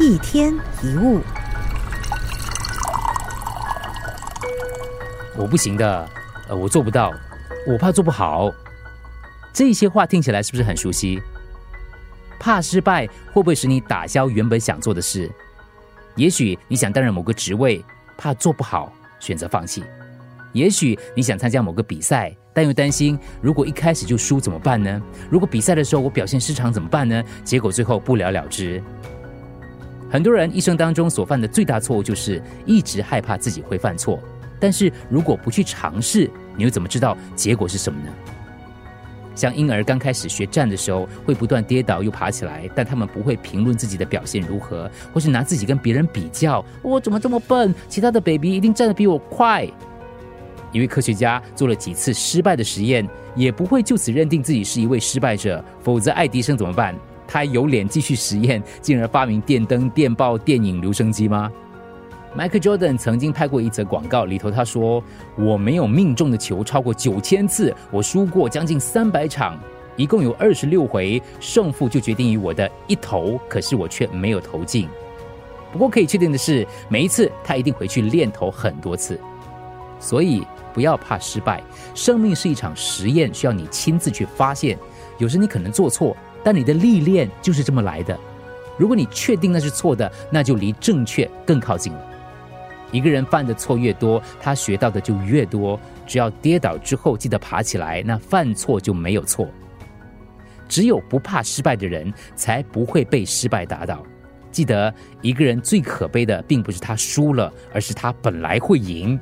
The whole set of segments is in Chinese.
一天一物，我不行的，呃，我做不到，我怕做不好。这些话听起来是不是很熟悉？怕失败会不会使你打消原本想做的事？也许你想担任某个职位，怕做不好，选择放弃；也许你想参加某个比赛，但又担心如果一开始就输怎么办呢？如果比赛的时候我表现失常怎么办呢？结果最后不了了之。很多人一生当中所犯的最大错误就是一直害怕自己会犯错，但是如果不去尝试，你又怎么知道结果是什么呢？像婴儿刚开始学站的时候，会不断跌倒又爬起来，但他们不会评论自己的表现如何，或是拿自己跟别人比较，我怎么这么笨？其他的 baby 一定站得比我快。一位科学家做了几次失败的实验，也不会就此认定自己是一位失败者，否则爱迪生怎么办？他有脸继续实验，进而发明电灯、电报、电影、留声机吗？Michael Jordan 曾经拍过一则广告，里头他说：“我没有命中的球超过九千次，我输过将近三百场，一共有二十六回，胜负就决定于我的一投，可是我却没有投进。不过可以确定的是，每一次他一定回去练投很多次。所以不要怕失败，生命是一场实验，需要你亲自去发现。有时你可能做错。”但你的历练就是这么来的。如果你确定那是错的，那就离正确更靠近了。一个人犯的错越多，他学到的就越多。只要跌倒之后记得爬起来，那犯错就没有错。只有不怕失败的人，才不会被失败打倒。记得，一个人最可悲的，并不是他输了，而是他本来会赢。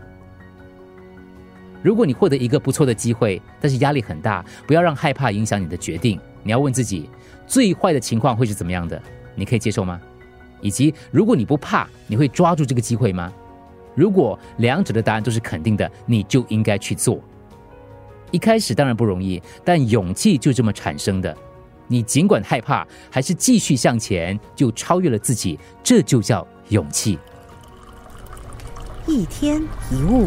如果你获得一个不错的机会，但是压力很大，不要让害怕影响你的决定。你要问自己，最坏的情况会是怎么样的？你可以接受吗？以及如果你不怕，你会抓住这个机会吗？如果两者的答案都是肯定的，你就应该去做。一开始当然不容易，但勇气就这么产生的。你尽管害怕，还是继续向前，就超越了自己，这就叫勇气。一天一物，